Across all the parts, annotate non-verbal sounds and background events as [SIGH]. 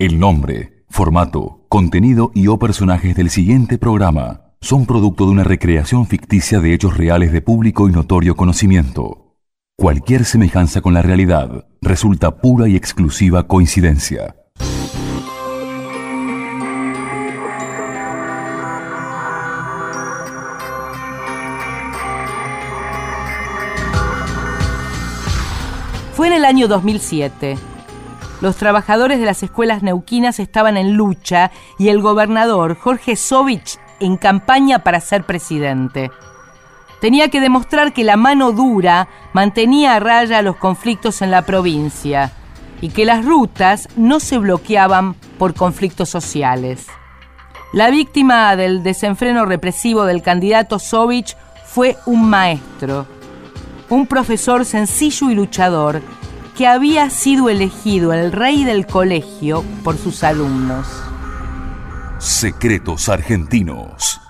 El nombre, formato, contenido y o personajes del siguiente programa son producto de una recreación ficticia de hechos reales de público y notorio conocimiento. Cualquier semejanza con la realidad resulta pura y exclusiva coincidencia. Fue en el año 2007. Los trabajadores de las escuelas neuquinas estaban en lucha y el gobernador Jorge Sovich en campaña para ser presidente. Tenía que demostrar que la mano dura mantenía a raya los conflictos en la provincia y que las rutas no se bloqueaban por conflictos sociales. La víctima del desenfreno represivo del candidato Sovich fue un maestro, un profesor sencillo y luchador que había sido elegido el rey del colegio por sus alumnos. Secretos argentinos.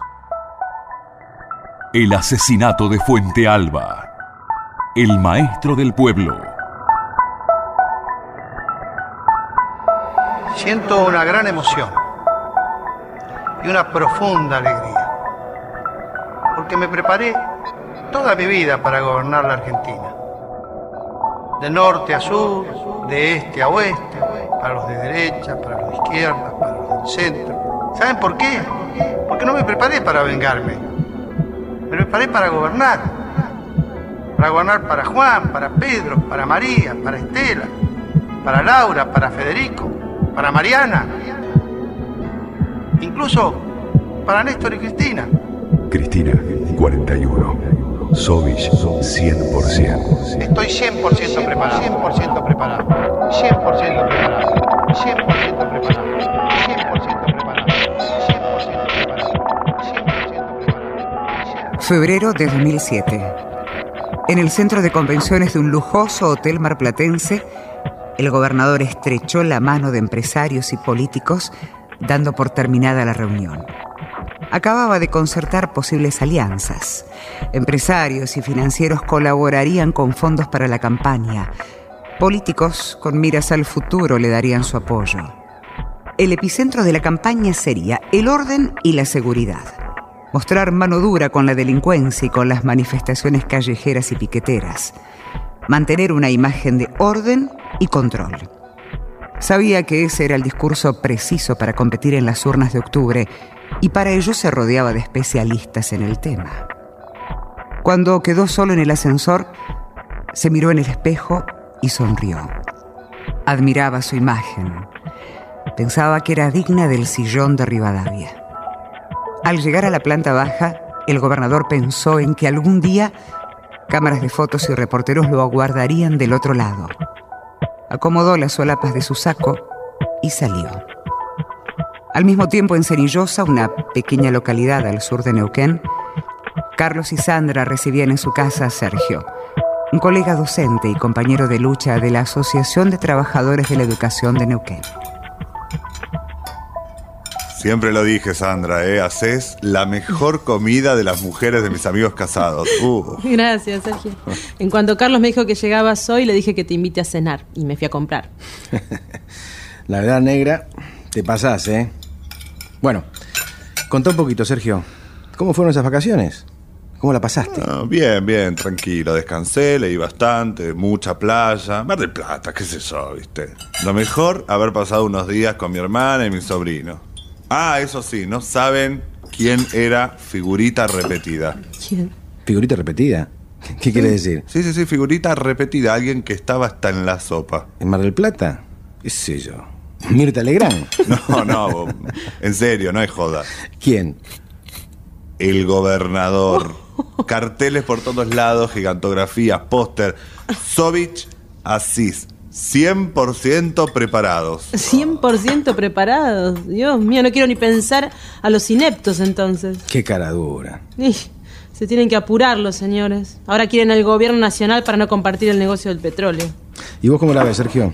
El asesinato de Fuente Alba. El maestro del pueblo. Siento una gran emoción y una profunda alegría, porque me preparé toda mi vida para gobernar la Argentina. De norte a sur, de este a oeste, para los de derecha, para los de izquierda, para los del centro. ¿Saben por qué? Porque no me preparé para vengarme. Me preparé para gobernar. Para gobernar para Juan, para Pedro, para María, para Estela, para Laura, para Federico, para Mariana. Incluso para Néstor y Cristina. Cristina, 41. Sovich 100%. Estoy 100% preparado. 100% preparado. 100% preparado. 100% preparado. 100% preparado. 100% preparado. 100% preparado. Febrero de 2007. En el centro de convenciones de un lujoso hotel marplatense, el gobernador estrechó la mano de empresarios y políticos, dando por terminada la reunión acababa de concertar posibles alianzas. Empresarios y financieros colaborarían con fondos para la campaña. Políticos con miras al futuro le darían su apoyo. El epicentro de la campaña sería el orden y la seguridad. Mostrar mano dura con la delincuencia y con las manifestaciones callejeras y piqueteras. Mantener una imagen de orden y control. Sabía que ese era el discurso preciso para competir en las urnas de octubre y para ello se rodeaba de especialistas en el tema. Cuando quedó solo en el ascensor, se miró en el espejo y sonrió. Admiraba su imagen. Pensaba que era digna del sillón de Rivadavia. Al llegar a la planta baja, el gobernador pensó en que algún día cámaras de fotos y reporteros lo aguardarían del otro lado. Acomodó las solapas de su saco y salió. Al mismo tiempo, en Cenillosa, una pequeña localidad al sur de Neuquén, Carlos y Sandra recibían en su casa a Sergio, un colega docente y compañero de lucha de la Asociación de Trabajadores de la Educación de Neuquén. Siempre lo dije, Sandra, ¿eh? Haces la mejor comida de las mujeres de mis amigos casados. Uh. Gracias, Sergio. En cuanto Carlos me dijo que llegabas hoy, le dije que te invite a cenar y me fui a comprar. [LAUGHS] La verdad, negra, te pasás, ¿eh? Bueno, contá un poquito, Sergio. ¿Cómo fueron esas vacaciones? ¿Cómo la pasaste? Ah, bien, bien, tranquilo. Descansé, leí bastante, mucha playa. Mar del Plata, qué sé yo, viste. Lo mejor, haber pasado unos días con mi hermana y mi sobrino. Ah, eso sí, no saben quién era figurita repetida. ¿Quién? ¿Figurita repetida? ¿Qué quiere decir? Sí, sí, sí, figurita repetida. Alguien que estaba hasta en la sopa. ¿En Mar del Plata? ¿Qué sé yo? Mirta Legrand. [LAUGHS] No, no, en serio, no es joda. ¿Quién? El gobernador. Carteles por todos lados, gigantografías, póster. Sovich Asís. 100% preparados. 100% preparados. Dios mío, no quiero ni pensar a los ineptos entonces. Qué cara dura. Ih, se tienen que apurar los señores. Ahora quieren el gobierno nacional para no compartir el negocio del petróleo. ¿Y vos cómo la ves, Sergio?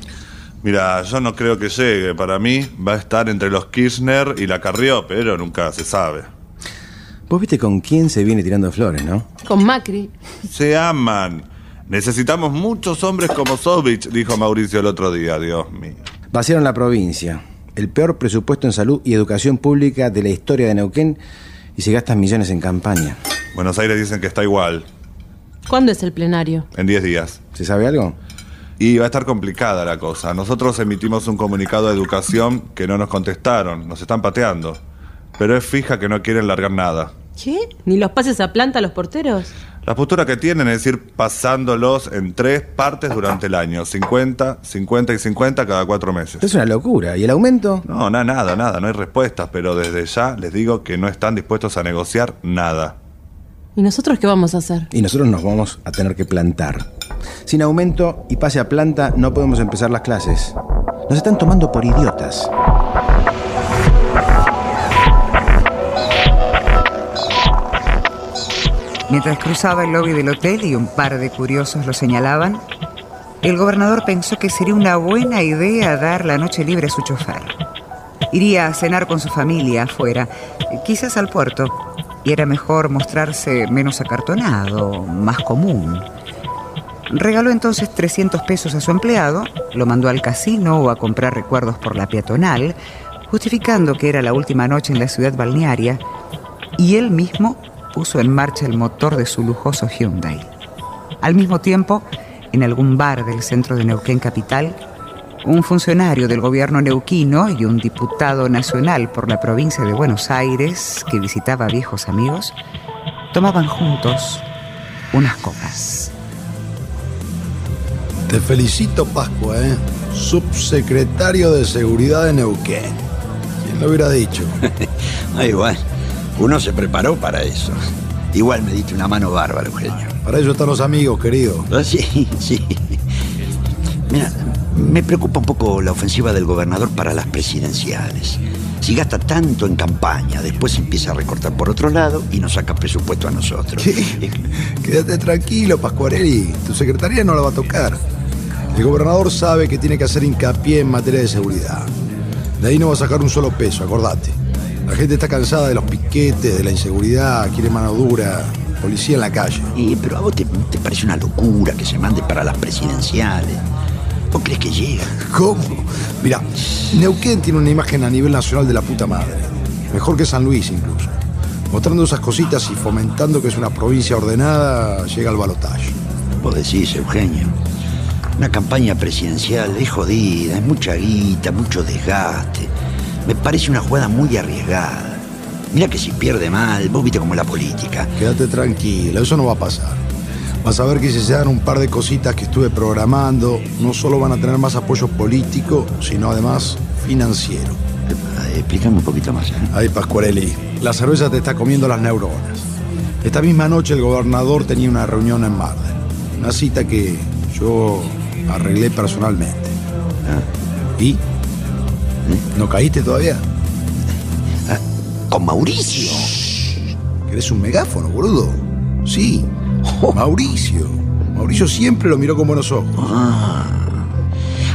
Mira, yo no creo que llegue. Para mí va a estar entre los Kirchner y la Carrió, pero nunca se sabe. Vos viste con quién se viene tirando flores, ¿no? Con Macri. Se aman. Necesitamos muchos hombres como Sovich, dijo Mauricio el otro día, Dios mío. Vaciaron la provincia. el peor presupuesto en salud y educación pública de la historia de Neuquén y se gastan millones en campaña. Buenos Aires dicen que está igual, ¿Cuándo es el plenario? en 10 días. ¿Se sabe algo? Y va a estar complicada la cosa. Nosotros emitimos un comunicado de educación que no nos contestaron, nos están pateando. Pero es fija que no quieren largar nada. ¿Qué? ¿Ni los pases a planta a los porteros? La postura que tienen es ir pasándolos en tres partes durante el año. 50, 50 y 50 cada cuatro meses. Es una locura. ¿Y el aumento? No, na- nada, nada, no hay respuestas, pero desde ya les digo que no están dispuestos a negociar nada. ¿Y nosotros qué vamos a hacer? Y nosotros nos vamos a tener que plantar. Sin aumento y pase a planta no podemos empezar las clases. Nos están tomando por idiotas. Mientras cruzaba el lobby del hotel y un par de curiosos lo señalaban, el gobernador pensó que sería una buena idea dar la noche libre a su chofer. Iría a cenar con su familia afuera, quizás al puerto, y era mejor mostrarse menos acartonado, más común. Regaló entonces 300 pesos a su empleado, lo mandó al casino o a comprar recuerdos por la peatonal, justificando que era la última noche en la ciudad balnearia, y él mismo puso en marcha el motor de su lujoso Hyundai. Al mismo tiempo, en algún bar del centro de Neuquén Capital, un funcionario del gobierno neuquino y un diputado nacional por la provincia de Buenos Aires, que visitaba viejos amigos, tomaban juntos unas copas. Te felicito, Pascua, ¿eh? Subsecretario de Seguridad de Neuquén. ¿Quién lo hubiera dicho? [LAUGHS] Ay, bueno, uno se preparó para eso. Igual me diste una mano bárbara, Eugenio. Para eso están los amigos, querido. Ah, Sí, sí. Mira, me preocupa un poco la ofensiva del gobernador para las presidenciales. Si gasta tanto en campaña, después empieza a recortar por otro lado y nos saca presupuesto a nosotros. ¿Qué? Quédate tranquilo, Pascuarelli. Tu secretaría no la va a tocar. El gobernador sabe que tiene que hacer hincapié en materia de seguridad. De ahí no va a sacar un solo peso, acordate. La gente está cansada de los piquetes, de la inseguridad, quiere mano dura, policía en la calle. Y, pero a vos te, te parece una locura que se mande para las presidenciales. ¿Vos crees que llega? [LAUGHS] ¿Cómo? Mira, Neuquén tiene una imagen a nivel nacional de la puta madre. Mejor que San Luis incluso. Mostrando esas cositas y fomentando que es una provincia ordenada, llega al balotaje. Vos decís, Eugenio. Una campaña presidencial es jodida, es mucha guita, mucho desgaste. Me parece una jugada muy arriesgada. Mira que si pierde mal, vos viste cómo es la política. Quédate tranquilo, eso no va a pasar. Vas a ver que si se dan un par de cositas que estuve programando, no solo van a tener más apoyo político, sino además financiero. Eh, Explícame un poquito más. ¿eh? Ay, Pascuarelli, la cerveza te está comiendo las neuronas. Esta misma noche el gobernador tenía una reunión en Marden. Una cita que yo arreglé personalmente. ¿Y? ¿No caíste todavía? ¿Con Mauricio? ¿Querés un megáfono, boludo? Sí, Mauricio. Mauricio siempre lo miró con buenos ojos.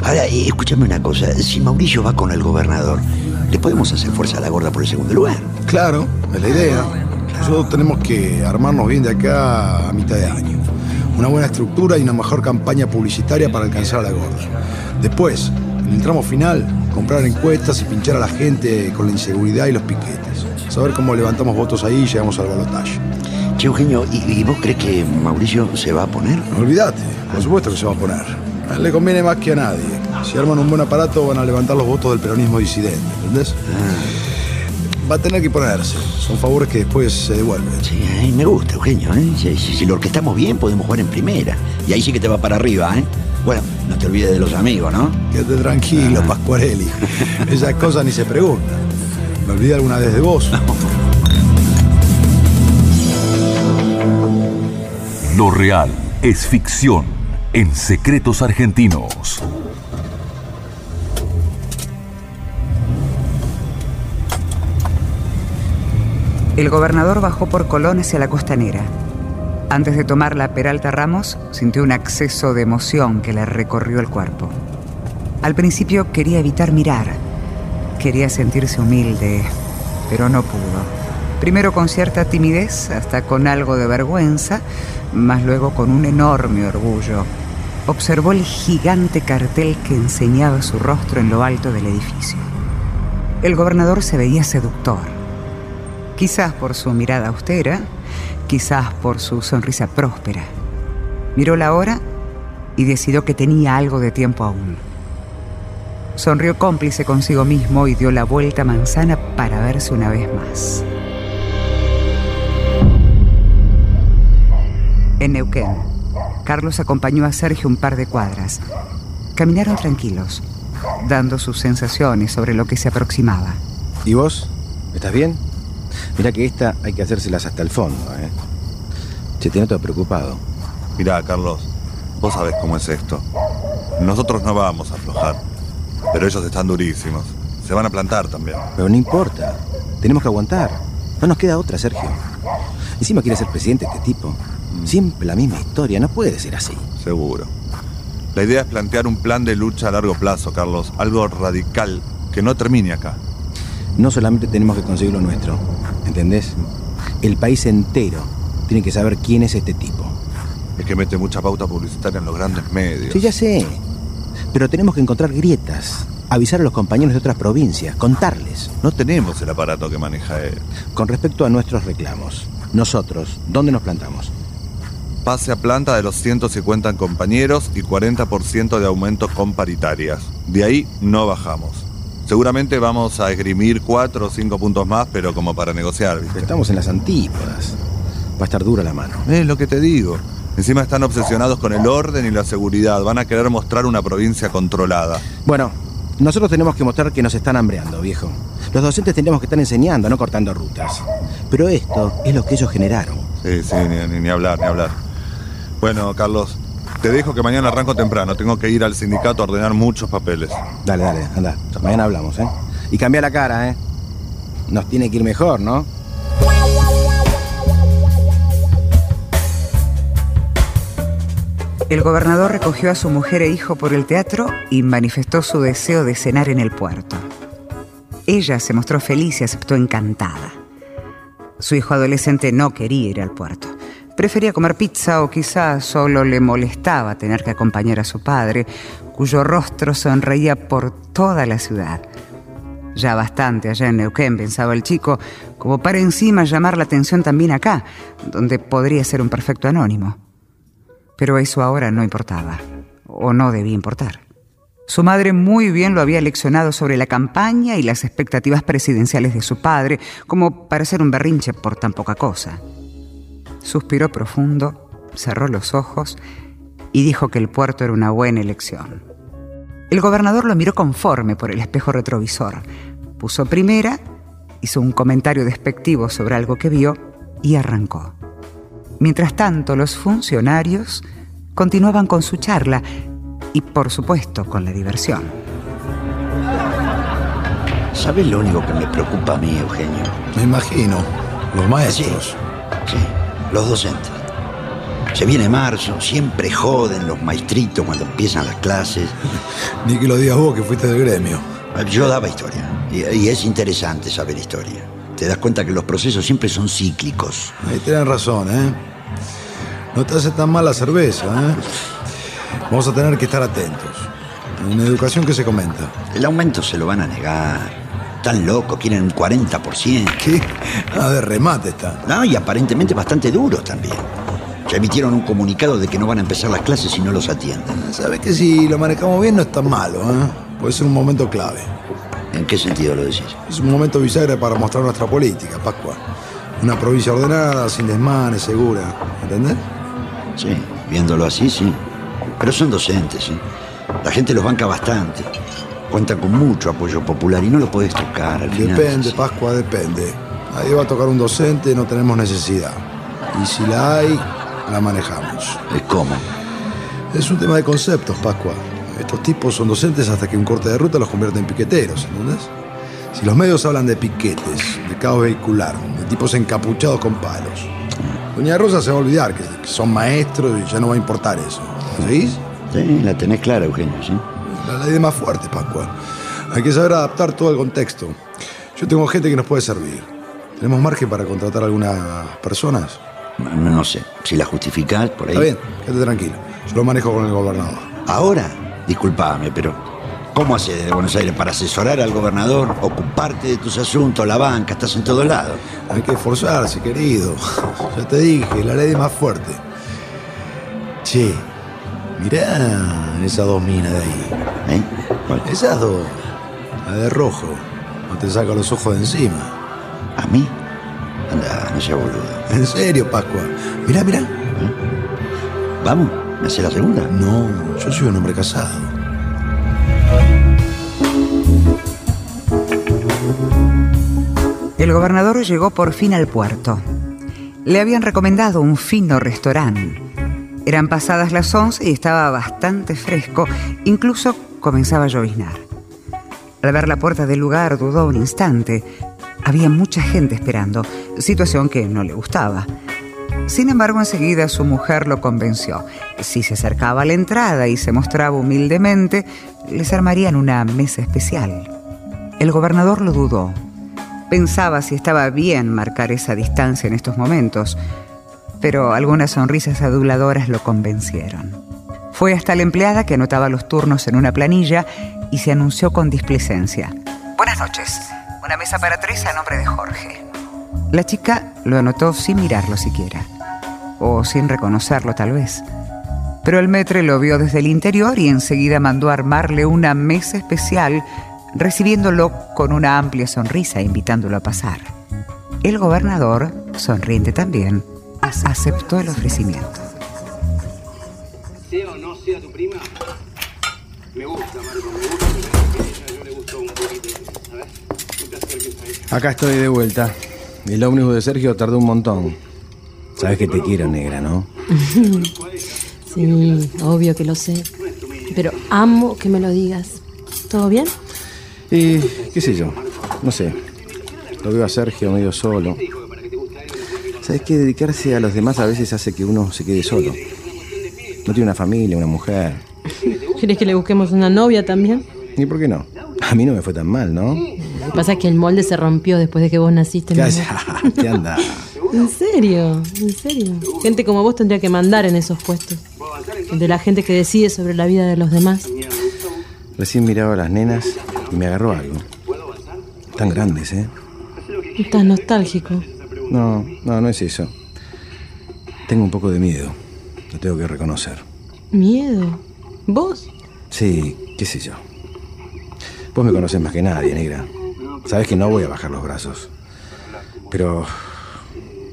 Ahora, eh, escúchame una cosa. Si Mauricio va con el gobernador, ¿le podemos hacer fuerza a la gorda por el segundo lugar? Claro, es la idea. Nosotros tenemos que armarnos bien de acá a mitad de año. Una buena estructura y una mejor campaña publicitaria para alcanzar a la gorda. Después, en el tramo final, comprar encuestas y pinchar a la gente con la inseguridad y los piquetes. Saber cómo levantamos votos ahí y llegamos al balotaje. Che, Eugenio, ¿y, y vos crees que Mauricio se va a poner? No olvidate, por supuesto que se va a poner. A él le conviene más que a nadie. Si arman un buen aparato van a levantar los votos del peronismo disidente, ¿entendés? Va a tener que ponerse. Son favores que después se devuelven. Sí, ay, me gusta, Eugenio. ¿eh? Si, si- si lo orquestamos bien, podemos jugar en primera. Y ahí sí que te va para arriba, ¿eh? Bueno, no te olvides de los amigos, ¿no? Quédate tranquilo, Pascuarelli. [LAUGHS] Esas cosas ni se preguntan. Me olvidé alguna vez de vos. Lo real es ficción en Secretos Argentinos. El gobernador bajó por Colón hacia la costanera. Antes de tomar la Peralta Ramos, sintió un acceso de emoción que le recorrió el cuerpo. Al principio quería evitar mirar. Quería sentirse humilde, pero no pudo. Primero con cierta timidez, hasta con algo de vergüenza, más luego con un enorme orgullo. Observó el gigante cartel que enseñaba su rostro en lo alto del edificio. El gobernador se veía seductor. Quizás por su mirada austera, quizás por su sonrisa próspera. Miró la hora y decidió que tenía algo de tiempo aún. Sonrió cómplice consigo mismo y dio la vuelta a manzana para verse una vez más. En Neuquén, Carlos acompañó a Sergio un par de cuadras. Caminaron tranquilos, dando sus sensaciones sobre lo que se aproximaba. ¿Y vos? ¿Estás bien? Mira que esta hay que hacérselas hasta el fondo, ¿eh? Se te noto preocupado. Mirá, Carlos, vos sabés cómo es esto. Nosotros no vamos a aflojar, pero ellos están durísimos. Se van a plantar también. Pero no importa. Tenemos que aguantar. No nos queda otra, Sergio. Encima quiere ser presidente este tipo. Siempre la misma historia. No puede ser así. Seguro. La idea es plantear un plan de lucha a largo plazo, Carlos. Algo radical que no termine acá. No solamente tenemos que conseguir lo nuestro. ¿Entendés? El país entero tiene que saber quién es este tipo. Es que mete mucha pauta publicitaria en los grandes medios. Sí, ya sé. Pero tenemos que encontrar grietas, avisar a los compañeros de otras provincias, contarles. No tenemos el aparato que maneja él. Con respecto a nuestros reclamos, nosotros, ¿dónde nos plantamos? Pase a planta de los 150 compañeros y 40% de aumento con paritarias. De ahí no bajamos. Seguramente vamos a esgrimir 4 o 5 puntos más, pero como para negociar, ¿viste? Estamos en las antípodas. Va a estar dura la mano. Es lo que te digo. Encima están obsesionados con el orden y la seguridad. Van a querer mostrar una provincia controlada. Bueno, nosotros tenemos que mostrar que nos están hambreando, viejo. Los docentes tenemos que estar enseñando, no cortando rutas. Pero esto es lo que ellos generaron. Sí, sí, ni hablar, ni hablar. Bueno, Carlos, te dejo que mañana arranco temprano. Tengo que ir al sindicato a ordenar muchos papeles. Dale, dale, anda. Mañana hablamos, ¿eh? Y cambia la cara, ¿eh? Nos tiene que ir mejor, ¿no? El gobernador recogió a su mujer e hijo por el teatro y manifestó su deseo de cenar en el puerto. Ella se mostró feliz y aceptó encantada. Su hijo adolescente no quería ir al puerto. Prefería comer pizza o quizás solo le molestaba tener que acompañar a su padre, cuyo rostro sonreía por toda la ciudad. Ya bastante allá en Neuquén, pensaba el chico, como para encima llamar la atención también acá, donde podría ser un perfecto anónimo. Pero eso ahora no importaba, o no debía importar. Su madre muy bien lo había leccionado sobre la campaña y las expectativas presidenciales de su padre, como para hacer un berrinche por tan poca cosa. Suspiró profundo, cerró los ojos y dijo que el puerto era una buena elección. El gobernador lo miró conforme por el espejo retrovisor, puso primera, hizo un comentario despectivo sobre algo que vio y arrancó. Mientras tanto, los funcionarios continuaban con su charla y, por supuesto, con la diversión. ¿Sabes lo único que me preocupa a mí, Eugenio? Me imagino. Los maestros. Sí, los docentes. Se viene marzo, siempre joden los maestritos cuando empiezan las clases. [LAUGHS] Ni que lo digas vos que fuiste del gremio. Yo daba historia, y, y es interesante saber historia. Te das cuenta que los procesos siempre son cíclicos. Ahí tienen razón, ¿eh? No te hace tan mal la cerveza, ¿eh? Vamos a tener que estar atentos. En educación, ¿qué se comenta? El aumento se lo van a negar. Tan loco, quieren un 40%. ¿Qué? Ah, de remate está. No, y aparentemente bastante duro también. Ya emitieron un comunicado de que no van a empezar las clases si no los atienden. Sabes que si lo manejamos bien no es tan malo, ¿eh? Puede ser un momento clave. ¿En qué sentido lo decís? Es un momento bisagra para mostrar nuestra política, Pascua. Una provincia ordenada, sin desmanes, segura. ¿Entendés? Sí, viéndolo así, sí. Pero son docentes, ¿sí? La gente los banca bastante. Cuentan con mucho apoyo popular y no lo puedes tocar al final. Depende, Pascua, depende. Nadie va a tocar un docente, no tenemos necesidad. Y si la hay, la manejamos. ¿Cómo? Es un tema de conceptos, Pascua. Estos tipos son docentes hasta que un corte de ruta los convierte en piqueteros, ¿entendés? Si los medios hablan de piquetes, de caos vehicular, de tipos encapuchados con palos, Doña Rosa se va a olvidar que, que son maestros y ya no va a importar eso. ¿Seguís? Sí, la tenés clara, Eugenio, ¿sí? La ley de más fuerte, Pascua. Hay que saber adaptar todo el contexto. Yo tengo gente que nos puede servir. ¿Tenemos margen para contratar algunas personas? No, no sé, si la justificás por ahí. Está bien, quédate tranquilo. Yo lo manejo con el gobernador. ¿Ahora? Disculpame, pero ¿Cómo haces desde Buenos Aires para asesorar al gobernador, ocuparte de tus asuntos, la banca, estás en todos lados? Hay que esforzarse, querido. [LAUGHS] Ya te dije, la ley es más fuerte. Che, mirá esas dos minas de ahí. ¿Eh? Esas dos. La de rojo. No te saca los ojos de encima. ¿A mí? Anda, no sea boludo. En serio, Pascua. Mirá, mirá. ¿Vamos? ¿Me hace la segunda? No, yo soy un hombre casado. El gobernador llegó por fin al puerto. Le habían recomendado un fino restaurante. Eran pasadas las 11 y estaba bastante fresco, incluso comenzaba a lloviznar. Al ver la puerta del lugar dudó un instante. Había mucha gente esperando, situación que no le gustaba. Sin embargo, enseguida su mujer lo convenció. Si se acercaba a la entrada y se mostraba humildemente, les armarían una mesa especial. El gobernador lo dudó. Pensaba si estaba bien marcar esa distancia en estos momentos, pero algunas sonrisas aduladoras lo convencieron. Fue hasta la empleada que anotaba los turnos en una planilla y se anunció con displicencia. Buenas noches. Una mesa para tres a nombre de Jorge. La chica lo anotó sin mirarlo siquiera, o sin reconocerlo tal vez. Pero el metre lo vio desde el interior y enseguida mandó armarle una mesa especial, recibiéndolo con una amplia sonrisa invitándolo a pasar. El gobernador, sonriente también, aceptó el ofrecimiento. Acá estoy de vuelta. El ómnibus de Sergio tardó un montón. Sabes que te quiero, negra, ¿no? [LAUGHS] Sí, obvio que lo sé. Pero amo que me lo digas. ¿Todo bien? Y qué sé yo, no sé. Lo veo a Sergio medio solo. Sabes que dedicarse a los demás a veces hace que uno se quede solo. No tiene una familia, una mujer. ¿Quieres que le busquemos una novia también? ¿Y por qué no? A mí no me fue tan mal, ¿no? Lo que pasa es que el molde se rompió después de que vos naciste. Cállate, anda. ¿En serio? ¿En serio? Gente como vos tendría que mandar en esos puestos. De la gente que decide sobre la vida de los demás. Recién miraba a las nenas y me agarró algo. Tan grandes, ¿eh? Estás nostálgico. No, no, no es eso. Tengo un poco de miedo. Lo tengo que reconocer. ¿Miedo? ¿Vos? Sí, qué sé yo. Vos me conoces más que nadie, negra. Sabes que no voy a bajar los brazos. Pero...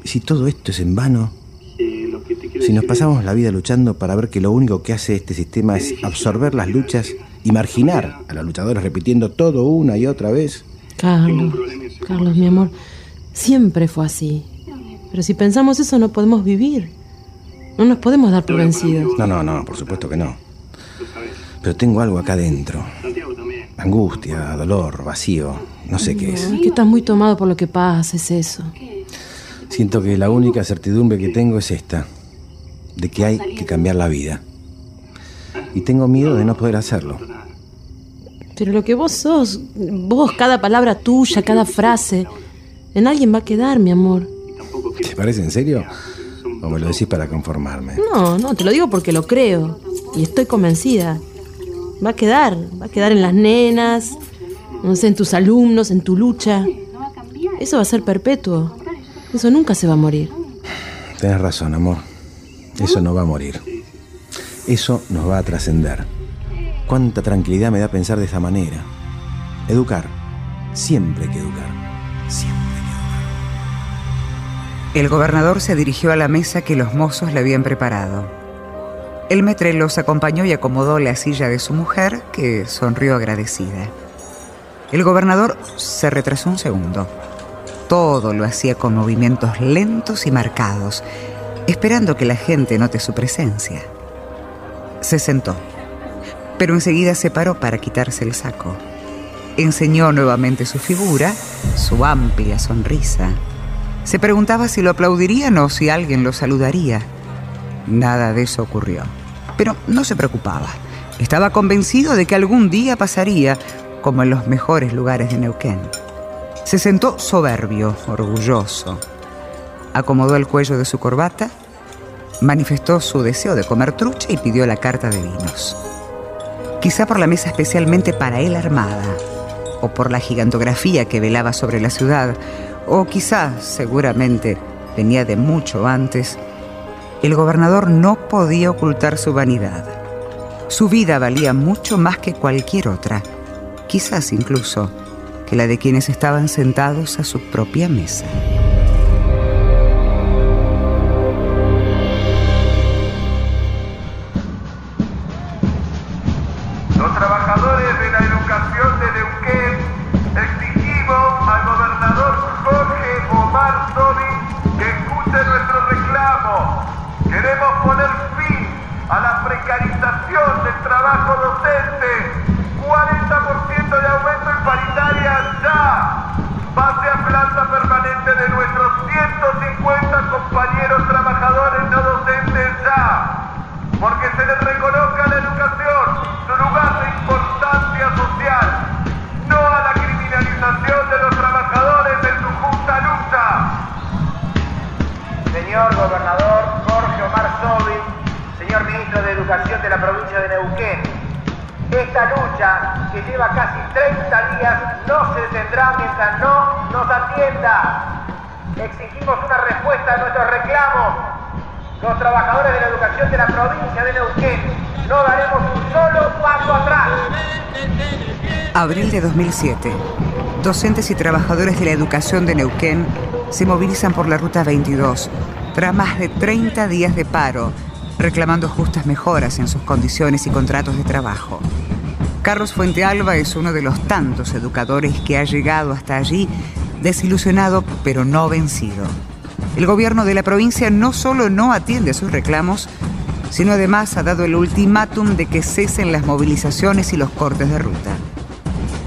¿y si todo esto es en vano? Si nos pasamos la vida luchando para ver que lo único que hace este sistema es absorber las luchas y marginar a los luchadores repitiendo todo una y otra vez. Carlos, Carlos, mi amor, siempre fue así. Pero si pensamos eso no podemos vivir. No nos podemos dar por vencidos. No, no, no, por supuesto que no. Pero tengo algo acá dentro. Angustia, dolor, vacío, no sé qué es. Que estás muy tomado por lo que pasa, es eso. Siento que la única certidumbre que tengo es esta, de que hay que cambiar la vida. Y tengo miedo de no poder hacerlo. Pero lo que vos sos, vos, cada palabra tuya, cada frase, en alguien va a quedar, mi amor. ¿Te parece en serio? ¿O me lo decís para conformarme? No, no, te lo digo porque lo creo. Y estoy convencida. Va a quedar, va a quedar en las nenas, no sé, en tus alumnos, en tu lucha. Eso va a ser perpetuo. Eso nunca se va a morir. Tenés razón, amor. Eso no va a morir. Eso nos va a trascender. Cuánta tranquilidad me da pensar de esa manera. Educar. Siempre hay que educar. Siempre. El gobernador se dirigió a la mesa que los mozos le habían preparado. El metre los acompañó y acomodó la silla de su mujer, que sonrió agradecida. El gobernador se retrasó un segundo. Todo lo hacía con movimientos lentos y marcados, esperando que la gente note su presencia. Se sentó, pero enseguida se paró para quitarse el saco. Enseñó nuevamente su figura, su amplia sonrisa. Se preguntaba si lo aplaudirían o si alguien lo saludaría. Nada de eso ocurrió. Pero no se preocupaba. Estaba convencido de que algún día pasaría, como en los mejores lugares de Neuquén. Se sentó soberbio, orgulloso. Acomodó el cuello de su corbata, manifestó su deseo de comer trucha y pidió la carta de vinos. Quizá por la mesa especialmente para él armada, o por la gigantografía que velaba sobre la ciudad, o quizá, seguramente, venía de mucho antes, el gobernador no podía ocultar su vanidad. Su vida valía mucho más que cualquier otra, quizás incluso que la de quienes estaban sentados a su propia mesa. Exigimos una respuesta a nuestros reclamos. Los trabajadores de la educación de la provincia de Neuquén no daremos un solo paso atrás. Abril de 2007. Docentes y trabajadores de la educación de Neuquén se movilizan por la Ruta 22 tras más de 30 días de paro, reclamando justas mejoras en sus condiciones y contratos de trabajo. Carlos Fuentealba es uno de los tantos educadores que ha llegado hasta allí desilusionado pero no vencido. El gobierno de la provincia no solo no atiende sus reclamos, sino además ha dado el ultimátum de que cesen las movilizaciones y los cortes de ruta.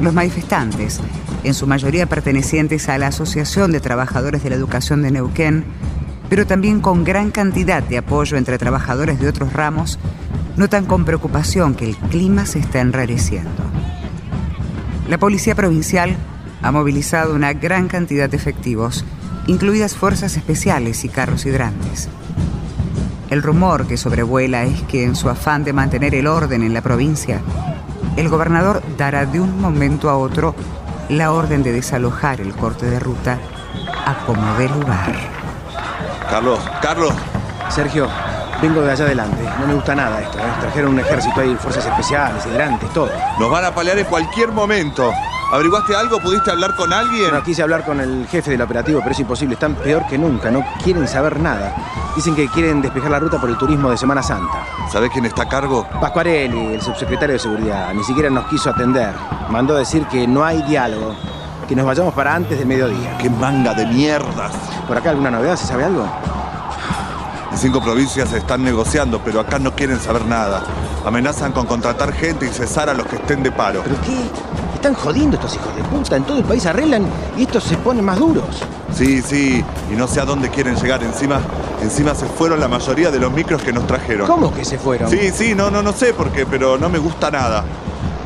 Los manifestantes, en su mayoría pertenecientes a la Asociación de Trabajadores de la Educación de Neuquén, pero también con gran cantidad de apoyo entre trabajadores de otros ramos, notan con preocupación que el clima se está enrareciendo. La Policía Provincial ha movilizado una gran cantidad de efectivos, incluidas fuerzas especiales y carros hidrantes. El rumor que sobrevuela es que en su afán de mantener el orden en la provincia, el gobernador dará de un momento a otro la orden de desalojar el corte de ruta a como dé lugar. Carlos, Carlos. Sergio, vengo de allá adelante. No me gusta nada esto. ¿eh? Trajeron un ejército ahí, fuerzas especiales, hidrantes, todo. Nos van a palear en cualquier momento. ¿Averiguaste algo? ¿Pudiste hablar con alguien? No, quise hablar con el jefe del operativo, pero es imposible. Están peor que nunca. No quieren saber nada. Dicen que quieren despejar la ruta por el turismo de Semana Santa. ¿Sabés quién está a cargo? Pascuarelli, el subsecretario de Seguridad. Ni siquiera nos quiso atender. Mandó decir que no hay diálogo. Que nos vayamos para antes del mediodía. ¡Qué manga de mierdas! ¿Por acá alguna novedad? ¿Se sabe algo? En cinco provincias se están negociando, pero acá no quieren saber nada. Amenazan con contratar gente y cesar a los que estén de paro. ¿Pero qué? Están jodiendo estos hijos de puta. En todo el país arreglan y estos se ponen más duros. Sí, sí, y no sé a dónde quieren llegar. Encima, encima se fueron la mayoría de los micros que nos trajeron. ¿Cómo que se fueron? Sí, sí, no, no, no sé por qué, pero no me gusta nada.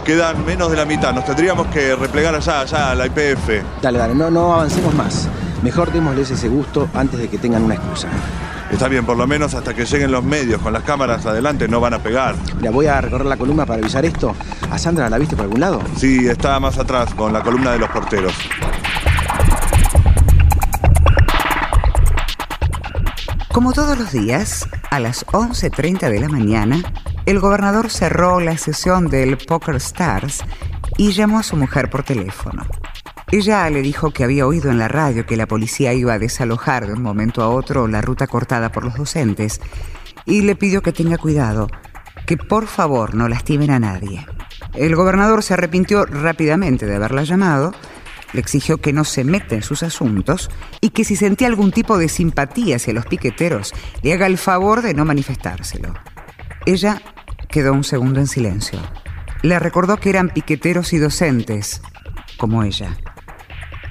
Quedan menos de la mitad. Nos tendríamos que replegar allá, allá, a la IPF. Dale, dale, no, no avancemos más. Mejor démosles ese gusto antes de que tengan una excusa. Está bien, por lo menos hasta que lleguen los medios con las cámaras adelante no van a pegar. Ya voy a recorrer la columna para avisar esto. ¿A Sandra la viste por algún lado? Sí, está más atrás con la columna de los porteros. Como todos los días, a las 11.30 de la mañana, el gobernador cerró la sesión del Poker Stars y llamó a su mujer por teléfono. Ella le dijo que había oído en la radio que la policía iba a desalojar de un momento a otro la ruta cortada por los docentes y le pidió que tenga cuidado, que por favor no lastimen a nadie. El gobernador se arrepintió rápidamente de haberla llamado, le exigió que no se meta en sus asuntos y que si sentía algún tipo de simpatía hacia los piqueteros, le haga el favor de no manifestárselo. Ella quedó un segundo en silencio. Le recordó que eran piqueteros y docentes, como ella.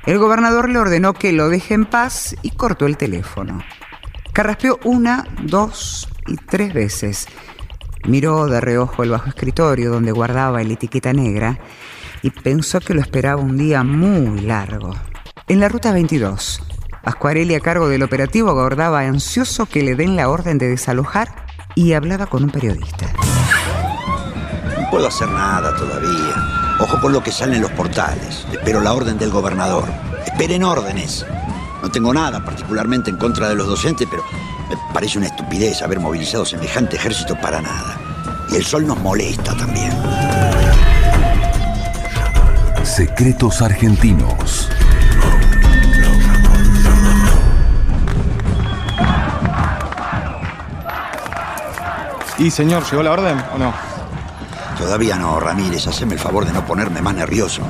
El gobernador le ordenó que lo deje en paz y cortó el teléfono. Carraspeó una, dos y tres veces. Miró de reojo el bajo escritorio donde guardaba la etiqueta negra y pensó que lo esperaba un día muy largo. En la ruta 22, Pascuarelli a cargo del operativo aguardaba ansioso que le den la orden de desalojar y hablaba con un periodista. puedo hacer nada todavía. Ojo con lo que sale en los portales. Espero la orden del gobernador. Esperen órdenes. No tengo nada particularmente en contra de los docentes, pero parece una estupidez haber movilizado semejante ejército para nada. Y el sol nos molesta también. Secretos argentinos. ¿Y señor, llegó la orden o no? Todavía no, Ramírez. Haceme el favor de no ponerme más nervioso.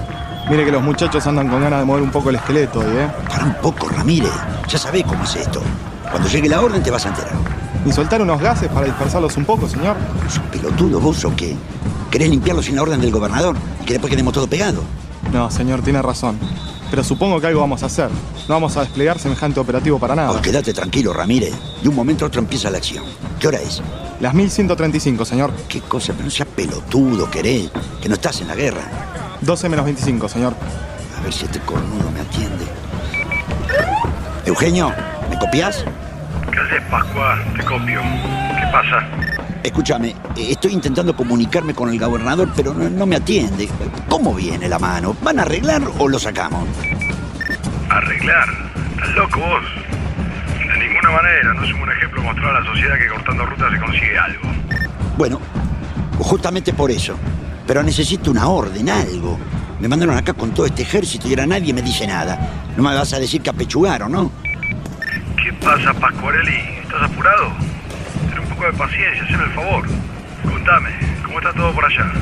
Mire que los muchachos andan con ganas de mover un poco el esqueleto hoy, ¿eh? Para un poco, Ramírez. Ya sabés cómo es esto. Cuando llegue la orden te vas a enterar. ¿Y soltar unos gases para dispersarlos un poco, señor? ¿Sos pelotudo vos o qué? ¿Querés limpiarlo sin la orden del gobernador? ¿Y que después quedemos todo pegado? No, señor, tiene razón. Pero supongo que algo vamos a hacer. No vamos a desplegar semejante operativo para nada. Oh, quédate tranquilo, Ramírez. De un momento a otro empieza la acción. ¿Qué hora es? Las 1135, señor. ¿Qué cosa? Pero no seas pelotudo, querés. Que no estás en la guerra. 12 menos 25, señor. A ver si este cornudo me atiende. Eugenio, ¿me copias? ¿Qué haces, Pascua? Te copio. ¿Qué pasa? Escúchame, estoy intentando comunicarme con el gobernador, pero no, no me atiende. ¿Cómo viene la mano? ¿Van a arreglar o lo sacamos? ¿Arreglar? ¿Estás loco vos? De ninguna manera. No somos un ejemplo mostrar a la sociedad que cortando rutas se consigue algo. Bueno, justamente por eso. Pero necesito una orden, algo. Me mandaron acá con todo este ejército y ahora nadie me dice nada. No me vas a decir que apechugaron, ¿no? ¿Qué pasa, Pascuarelli? ¿Estás apurado? Ten un poco de paciencia, hazme el favor. Contame, ¿cómo está todo por allá?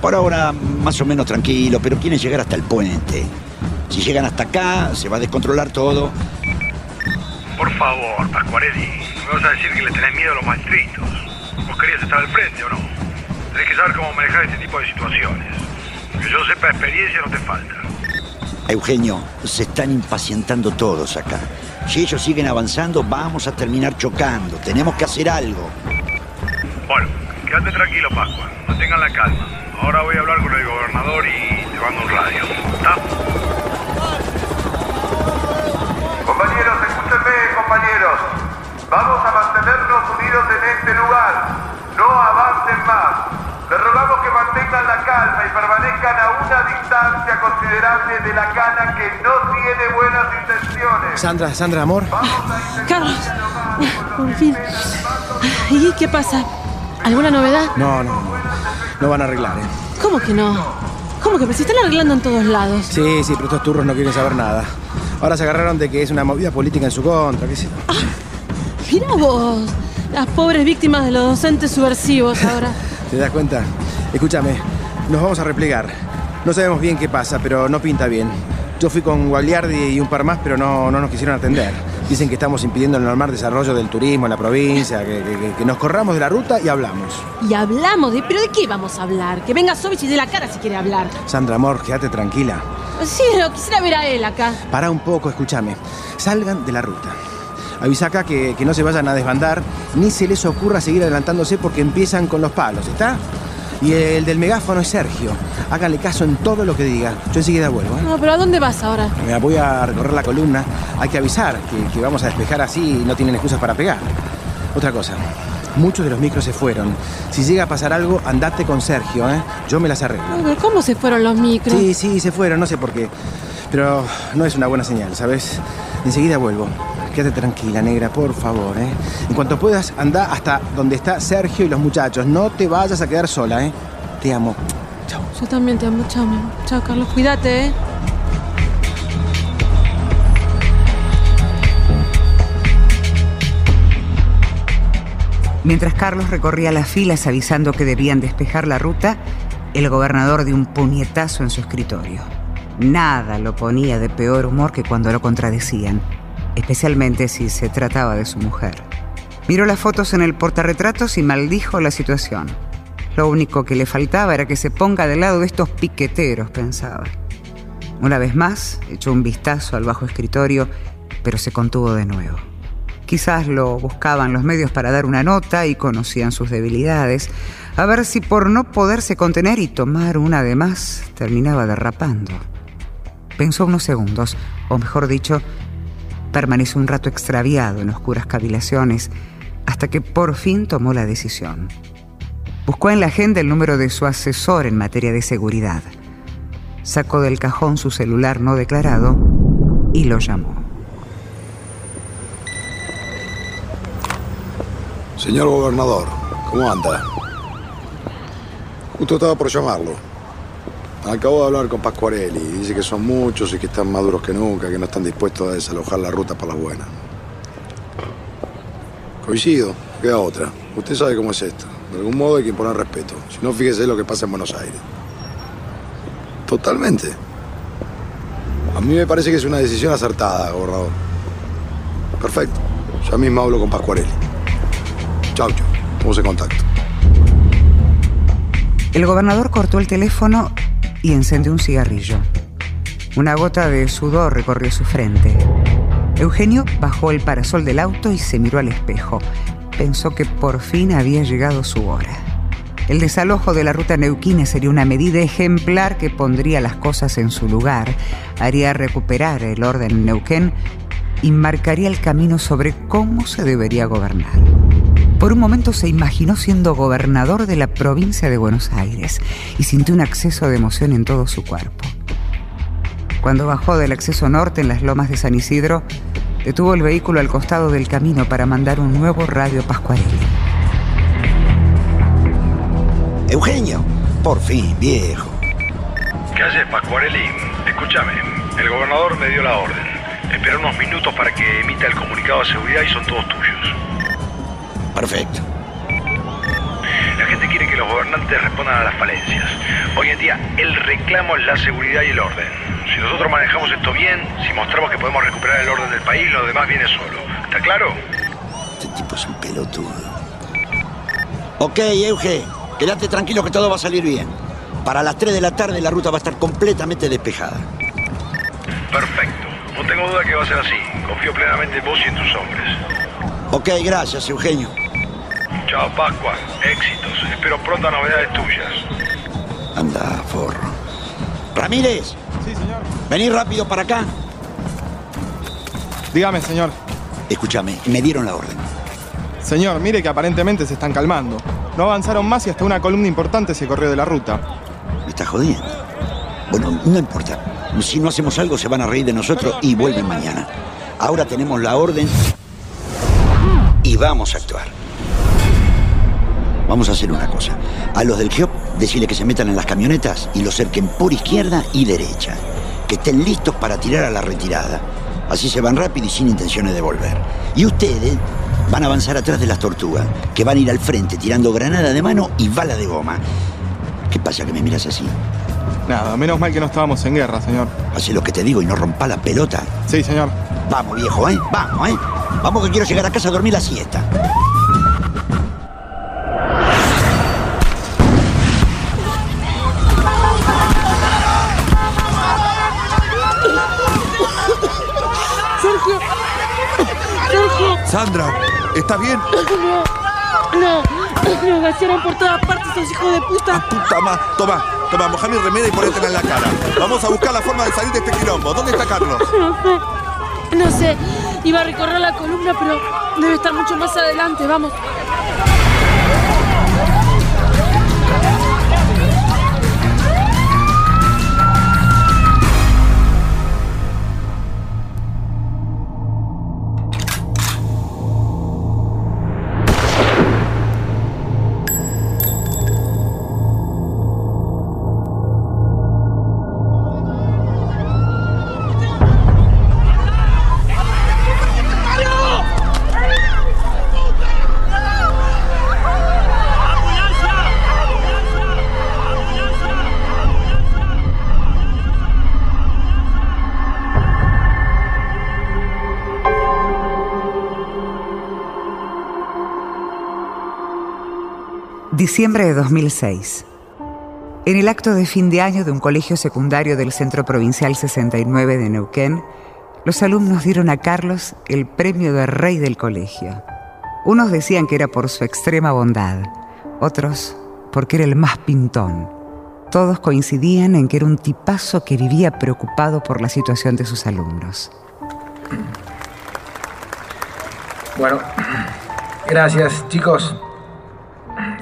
Por ahora, más o menos tranquilo, pero quieren llegar hasta el puente. Si llegan hasta acá, se va a descontrolar todo. Por favor, Pascuarelli, no me vas a decir que le tenés miedo a los maestritos. ¿Vos querías estar al frente o no? Tenés que saber cómo manejar este tipo de situaciones. Que yo sepa experiencia no te falta. Eugenio, se están impacientando todos acá. Si ellos siguen avanzando, vamos a terminar chocando. Tenemos que hacer algo. Bueno, quédate tranquilo, Pascua. Mantengan la calma. Ahora voy a hablar con el gobernador y te mando un radio. ¿Está? Compañeros, escúchenme, compañeros. Vamos a mantenernos unidos en este lugar. No avancen más. Les rogamos que mantengan la calma y permanezcan a una distancia considerable de la cana que no tiene buenas intenciones. Sandra, Sandra, amor. Carlos, por fin. ¿Y qué pasa? ¿Alguna novedad? No, no, no. No van a arreglar, ¿eh? ¿Cómo que no? ¿Cómo que? Pero se están arreglando en todos lados. Sí, sí, pero estos turros no quieren saber nada. Ahora se agarraron de que es una movida política en su contra, qué sé yo. Mira vos, las pobres víctimas de los docentes subversivos ahora. [LAUGHS] ¿Te das cuenta? Escúchame, nos vamos a replegar. No sabemos bien qué pasa, pero no pinta bien. Yo fui con Guagliardi y un par más, pero no, no nos quisieron atender. Dicen que estamos impidiendo el normal desarrollo del turismo en la provincia, que, que- nos corramos de la ruta y hablamos. Y hablamos de... ¿Pero de qué vamos a hablar? Que venga Sovich y dé la cara si quiere hablar. Sandra, amor, quédate tranquila. Sí, pero quisiera ver a él acá. Para un poco, escúchame. Salgan de la ruta. Avisa acá que, que no se vayan a desbandar, ni se les ocurra seguir adelantándose porque empiezan con los palos, ¿está? Y el del megáfono es Sergio. Háganle caso en todo lo que diga. Yo enseguida vuelvo, ¿eh? No, pero ¿a dónde vas ahora? Me voy a recorrer la columna. Hay que avisar que, que vamos a despejar así y no tienen excusas para pegar. Otra cosa. Muchos de los micros se fueron. Si llega a pasar algo, andate con Sergio, ¿eh? Yo me las arreglo. A ver, ¿Cómo se fueron los micros? Sí, sí, se fueron, no sé por qué. Pero no es una buena señal, ¿sabes? Enseguida vuelvo. Quédate tranquila, negra, por favor, ¿eh? En cuanto puedas, anda hasta donde está Sergio y los muchachos. No te vayas a quedar sola, ¿eh? Te amo. Yo también te amo. Chao, mi amor. Chao, Carlos. Cuídate, ¿eh? Mientras Carlos recorría las filas avisando que debían despejar la ruta, el gobernador dio un puñetazo en su escritorio. Nada lo ponía de peor humor que cuando lo contradecían, especialmente si se trataba de su mujer. Miró las fotos en el portarretratos y maldijo la situación. Lo único que le faltaba era que se ponga del lado de estos piqueteros, pensaba. Una vez más, echó un vistazo al bajo escritorio, pero se contuvo de nuevo. Quizás lo buscaban los medios para dar una nota y conocían sus debilidades, a ver si por no poderse contener y tomar una de más terminaba derrapando. Pensó unos segundos, o mejor dicho, permaneció un rato extraviado en oscuras cavilaciones, hasta que por fin tomó la decisión. Buscó en la agenda el número de su asesor en materia de seguridad. Sacó del cajón su celular no declarado y lo llamó. Señor gobernador, ¿cómo anda? Justo estaba por llamarlo. Acabo de hablar con Pascuarelli. Dice que son muchos y que están más duros que nunca, que no están dispuestos a desalojar la ruta para las buenas. Coincido, queda otra. Usted sabe cómo es esto. De algún modo hay que imponer respeto. Si no, fíjese lo que pasa en Buenos Aires. Totalmente. A mí me parece que es una decisión acertada, gobernador. Perfecto. Ya mismo hablo con Pascuarelli. Chau, chau. Estamos en contacto. El gobernador cortó el teléfono y encendió un cigarrillo. Una gota de sudor recorrió su frente. Eugenio bajó el parasol del auto y se miró al espejo. Pensó que por fin había llegado su hora. El desalojo de la ruta neuquina sería una medida ejemplar que pondría las cosas en su lugar, haría recuperar el orden en Neuquén y marcaría el camino sobre cómo se debería gobernar. Por un momento se imaginó siendo gobernador de la provincia de Buenos Aires y sintió un acceso de emoción en todo su cuerpo. Cuando bajó del acceso norte en las lomas de San Isidro, detuvo el vehículo al costado del camino para mandar un nuevo radio Pascuarelli. Eugenio, por fin, viejo. ¿Qué haces, Pascuarelli? Escúchame, el gobernador me dio la orden. Espera unos minutos para que emita el comunicado de seguridad y son todos tuyos. Perfecto. La gente quiere que los gobernantes respondan a las falencias. Hoy en día, el reclamo es la seguridad y el orden. Si nosotros manejamos esto bien, si mostramos que podemos recuperar el orden del país, lo demás viene solo. ¿Está claro? Este tipo es un pelotudo. Ok, Euge, quédate tranquilo que todo va a salir bien. Para las 3 de la tarde la ruta va a estar completamente despejada. Perfecto. No tengo duda que va a ser así. Confío plenamente en vos y en tus hombres. Ok, gracias, Eugenio. Chao, Pascua. Éxitos. Espero pronto novedades tuyas. Anda, forro. Ramírez. Sí, señor. Vení rápido para acá. Dígame, señor. Escúchame, me dieron la orden. Señor, mire que aparentemente se están calmando. No avanzaron más y hasta una columna importante se corrió de la ruta. Me está jodiendo. Bueno, no importa. Si no hacemos algo, se van a reír de nosotros y vuelven mañana. Ahora tenemos la orden y vamos a actuar. Vamos a hacer una cosa. A los del GEOP, decirle que se metan en las camionetas y los cerquen por izquierda y derecha. Que estén listos para tirar a la retirada. Así se van rápido y sin intenciones de volver. Y ustedes van a avanzar atrás de las tortugas, que van a ir al frente tirando granada de mano y bala de goma. ¿Qué pasa que me miras así? Nada, menos mal que no estábamos en guerra, señor. Hace lo que te digo y no rompa la pelota. Sí, señor. Vamos, viejo, ¿eh? Vamos, ¿eh? Vamos que quiero llegar a casa a dormir la siesta. Sergio. Sergio. Sandra, ¿estás bien? No. No. Nos vaciaron por todas partes esos hijos de puta. Puta ma- Toma, toma, mojá mi remera y ponétela en la cara. Vamos a buscar la forma de salir de este quilombo. ¿Dónde está Carlos? [LAUGHS] No sé. No sé. Iba a recorrer la columna, pero debe estar mucho más adelante. Vamos. Diciembre de 2006. En el acto de fin de año de un colegio secundario del Centro Provincial 69 de Neuquén, los alumnos dieron a Carlos el premio de rey del colegio. Unos decían que era por su extrema bondad, otros porque era el más pintón. Todos coincidían en que era un tipazo que vivía preocupado por la situación de sus alumnos. Bueno, gracias chicos.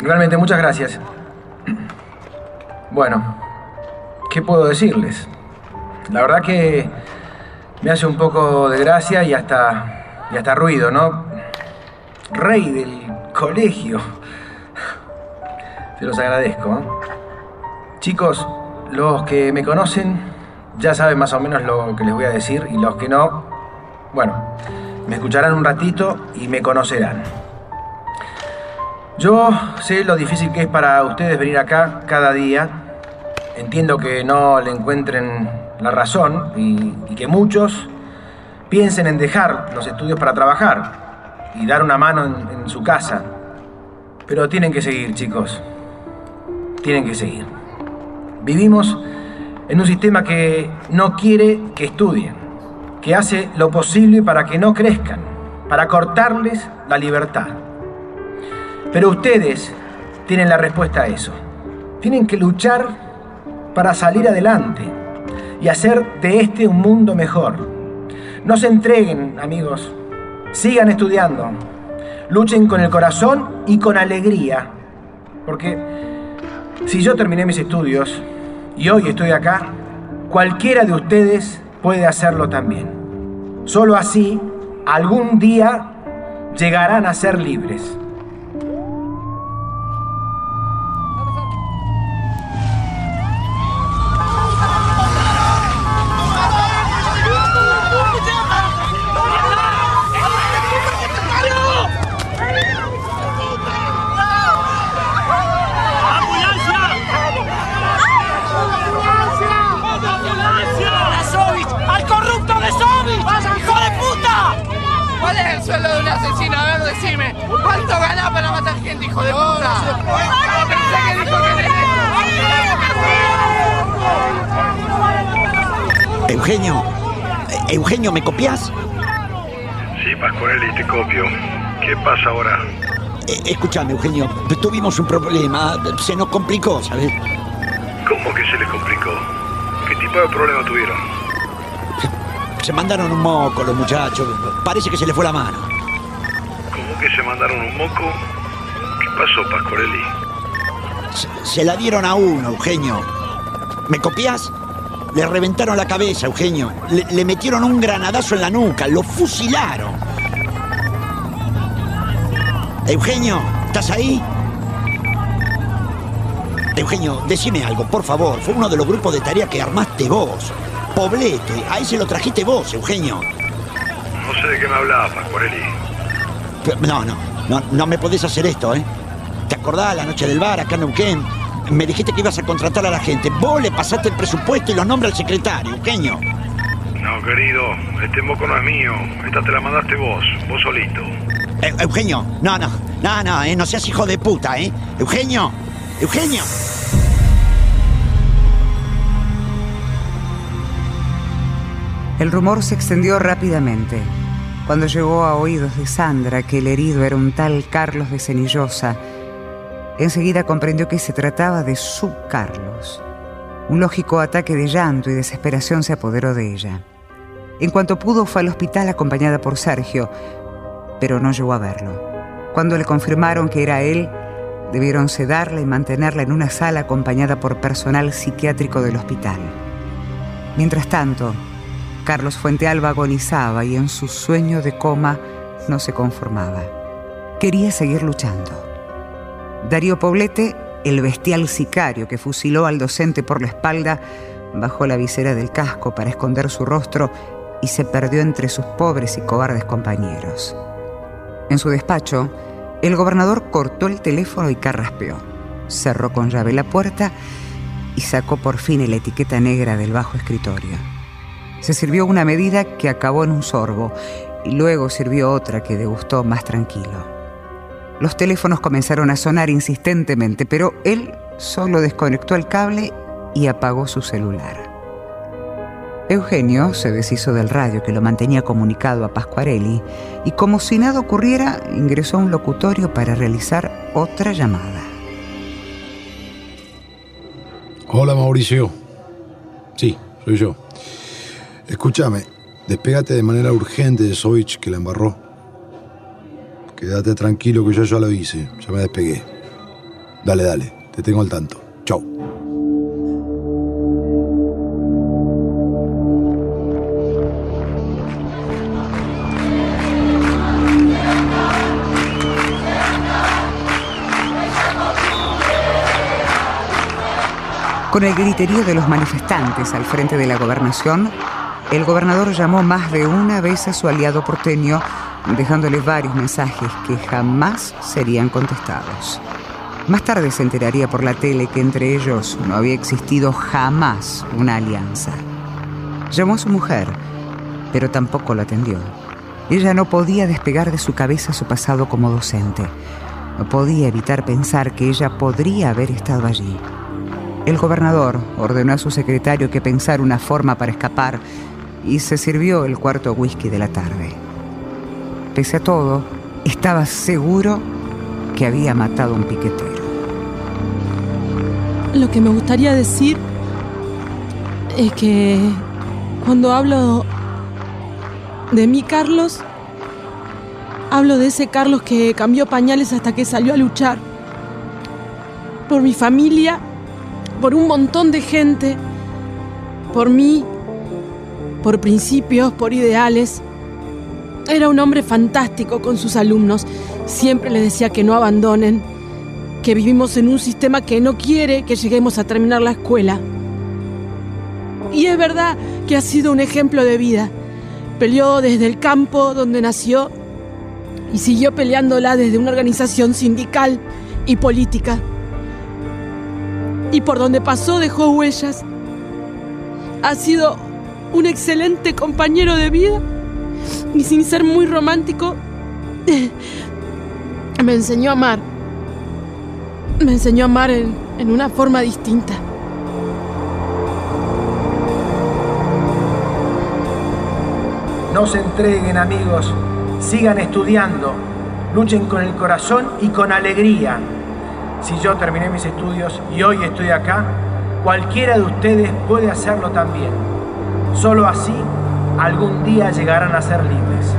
Realmente, muchas gracias. Bueno, ¿qué puedo decirles? La verdad que me hace un poco de gracia y hasta, y hasta ruido, ¿no? Rey del colegio. Se los agradezco. ¿eh? Chicos, los que me conocen ya saben más o menos lo que les voy a decir y los que no, bueno, me escucharán un ratito y me conocerán. Yo sé lo difícil que es para ustedes venir acá cada día. Entiendo que no le encuentren la razón y, que muchos piensen en dejar los estudios para trabajar y dar una mano en su casa. Pero tienen que seguir, chicos. Tienen que seguir. Vivimos en un sistema que no quiere que estudien, que hace lo posible para que no crezcan, para cortarles la libertad. Pero ustedes tienen la respuesta a eso. Tienen que luchar para salir adelante y hacer de este un mundo mejor. No se entreguen, amigos. Sigan estudiando. Luchen con el corazón y con alegría. Porque si yo terminé mis estudios y hoy estoy acá, cualquiera de ustedes puede hacerlo también. Solo así, algún día llegarán a ser libres. Escúchame, Eugenio, tuvimos un problema, se nos complicó, ¿sabes? ¿Cómo que se les complicó? ¿Qué tipo de problema tuvieron? Se mandaron un moco los muchachos, parece que se les fue la mano. ¿Cómo que se mandaron un moco? ¿Qué pasó, Pascuarelli? Se, se la dieron a uno, Eugenio. ¿Me copias? Le reventaron la cabeza, Eugenio. Le, le metieron un granadazo en la nuca, lo fusilaron. Eugenio, ¿estás ahí? Eugenio, decime algo, por favor. Fue uno de los grupos de tarea que armaste vos. Poblete, ahí se lo trajiste vos, Eugenio. No sé de qué me hablabas, Pascuarelli. No, no, no me podés hacer esto, ¿eh? ¿Te acordás la noche del bar acá en Neuquén? Me dijiste que ibas a contratar a la gente. Vos le pasaste el presupuesto y los nombres al secretario, Eugenio. No, querido, este moco no es mío. Esta te la mandaste vos, vos solito. Eu- Eugenio, no, no, no, no, eh, no seas hijo de puta, ¿eh? Eugenio, Eugenio. El rumor se extendió rápidamente. Cuando llegó a oídos de Sandra que el herido era un tal Carlos de Cenillosa, enseguida comprendió que se trataba de su Carlos. Un lógico ataque de llanto y desesperación se apoderó de ella. En cuanto pudo fue al hospital acompañada por Sergio, pero no llegó a verlo. Cuando le confirmaron que era él, debieron sedarla y mantenerla en una sala acompañada por personal psiquiátrico del hospital. Mientras tanto, Carlos Fuentealba agonizaba y en su sueño de coma no se conformaba. Quería seguir luchando. Darío Poblete, el bestial sicario que fusiló al docente por la espalda, bajó la visera del casco para esconder su rostro y se perdió entre sus pobres y cobardes compañeros. En su despacho, el gobernador cortó el teléfono y carraspeó. Cerró con llave la puerta y sacó por fin la etiqueta negra del bajo escritorio. Se sirvió una medida que acabó en un sorbo y luego sirvió otra que degustó más tranquilo. Los teléfonos comenzaron a sonar insistentemente, pero él solo desconectó el cable y apagó su celular. Eugenio se deshizo del radio que lo mantenía comunicado a Pascuarelli y como si nada ocurriera, ingresó a un locutorio para realizar otra llamada. Hola Mauricio. Sí, soy yo. Escúchame, despégate de manera urgente de Sovich que la embarró. Quédate tranquilo que yo ya lo hice, ya me despegué. Dale, dale, te tengo al tanto. Chau. Con el griterío de los manifestantes al frente de la gobernación, el gobernador llamó más de una vez a su aliado porteño, dejándole varios mensajes que jamás serían contestados. Más tarde se enteraría por la tele que entre ellos no había existido jamás una alianza. Llamó a su mujer, pero tampoco la atendió. Ella no podía despegar de su cabeza su pasado como docente. No podía evitar pensar que ella podría haber estado allí. El gobernador ordenó a su secretario que pensara una forma para escapar y se sirvió el cuarto whisky de la tarde. Pese a todo, estaba seguro que había matado a un piquetero. Lo que me gustaría decir es que cuando hablo de mí, Carlos, hablo de ese Carlos que cambió pañales hasta que salió a luchar por mi familia por un montón de gente, por mí, por principios, por ideales. Era un hombre fantástico con sus alumnos. Siempre les decía que no abandonen, que vivimos en un sistema que no quiere que lleguemos a terminar la escuela. Y es verdad que ha sido un ejemplo de vida. Peleó desde el campo donde nació y siguió peleándola desde una organización sindical y política y por donde pasó dejó huellas. Ha sido un excelente compañero de vida y sin ser muy romántico, [LAUGHS] me enseñó a amar. Me enseñó a amar en, en una forma distinta. No se entreguen amigos, sigan estudiando, luchen con el corazón y con alegría. Si yo terminé mis estudios y hoy estoy acá, cualquiera de ustedes puede hacerlo también. Solo así algún día llegarán a ser libres.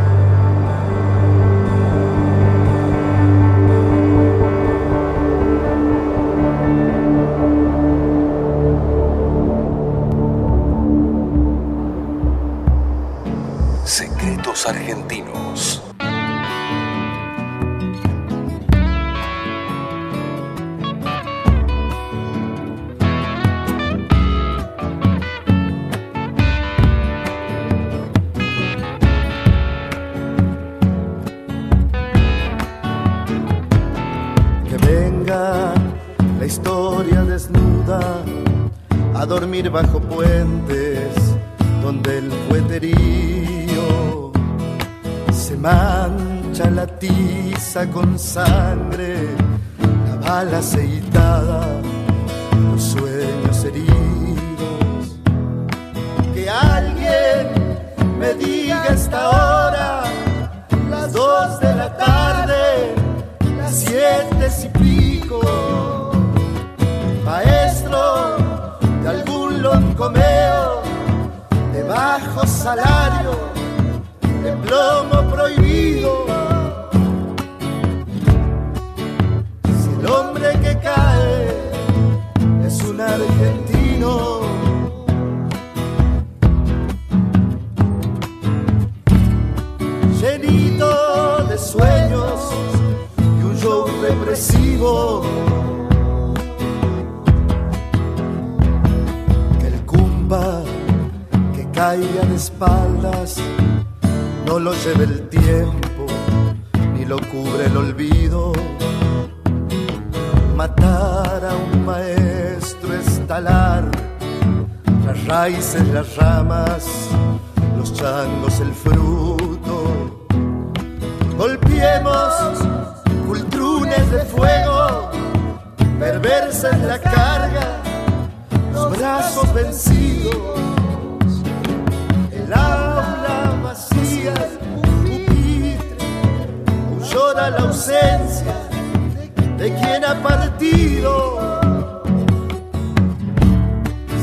Salario, de plomo prohibido. Si el hombre que cae es un argentino, llenito de sueños y un show represivo. Que el cumba que caiga no lo lleve el tiempo ni lo cubre el olvido. Matar a un maestro es talar las raíces, las ramas, los changos, el fruto. Golpeemos cultrunes de fuego, perversa en la carga, los brazos vencidos, aula vacía, pupitre, llora la ausencia de quien ha partido.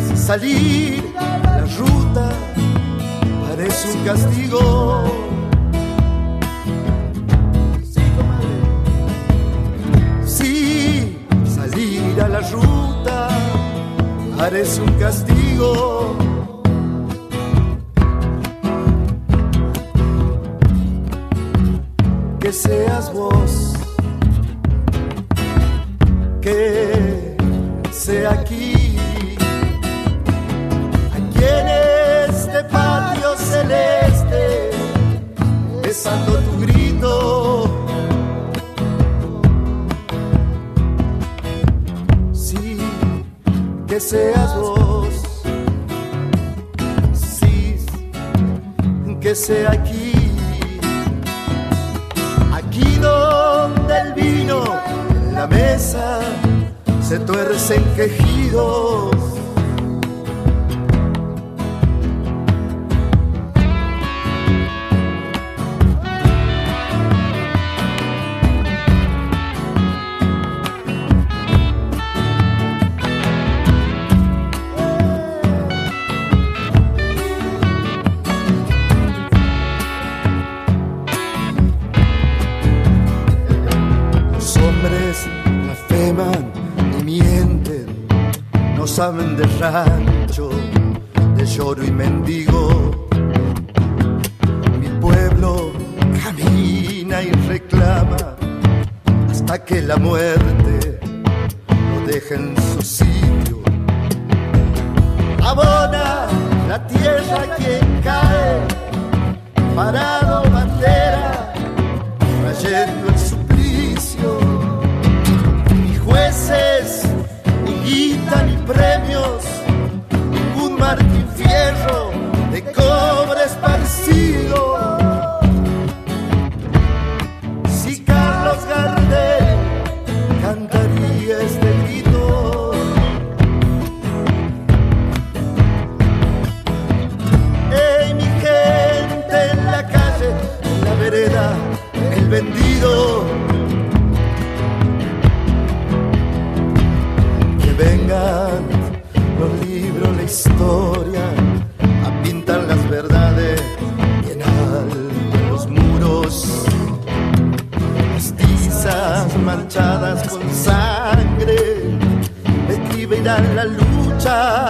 Si salir la ruta parece un castigo. Sí, salir parece un castigo. Seas vos, que sea aquí, aquí en este patio celeste, besando tu grito. Sí, que seas vos, sí, que sea aquí, aquí la mesa se tuercen quejidos. Saben de Que vengan los libros, la historia, a pintar las verdades alto en los muros. Las tizas manchadas con sangre escribirán la lucha,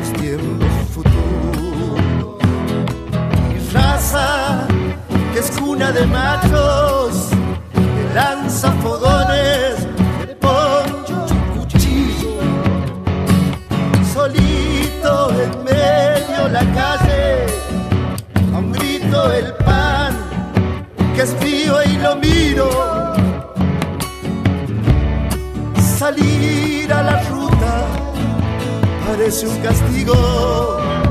los tiempos futuros. Mi raza, es cuna de machos, que lanza fogones de poncho cuchillo. Solito en medio la calle, a un grito el pan, que es frío y lo miro. Salir a la ruta parece un castigo.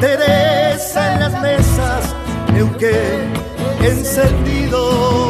Teresa en las mesas, Neuquén encendido.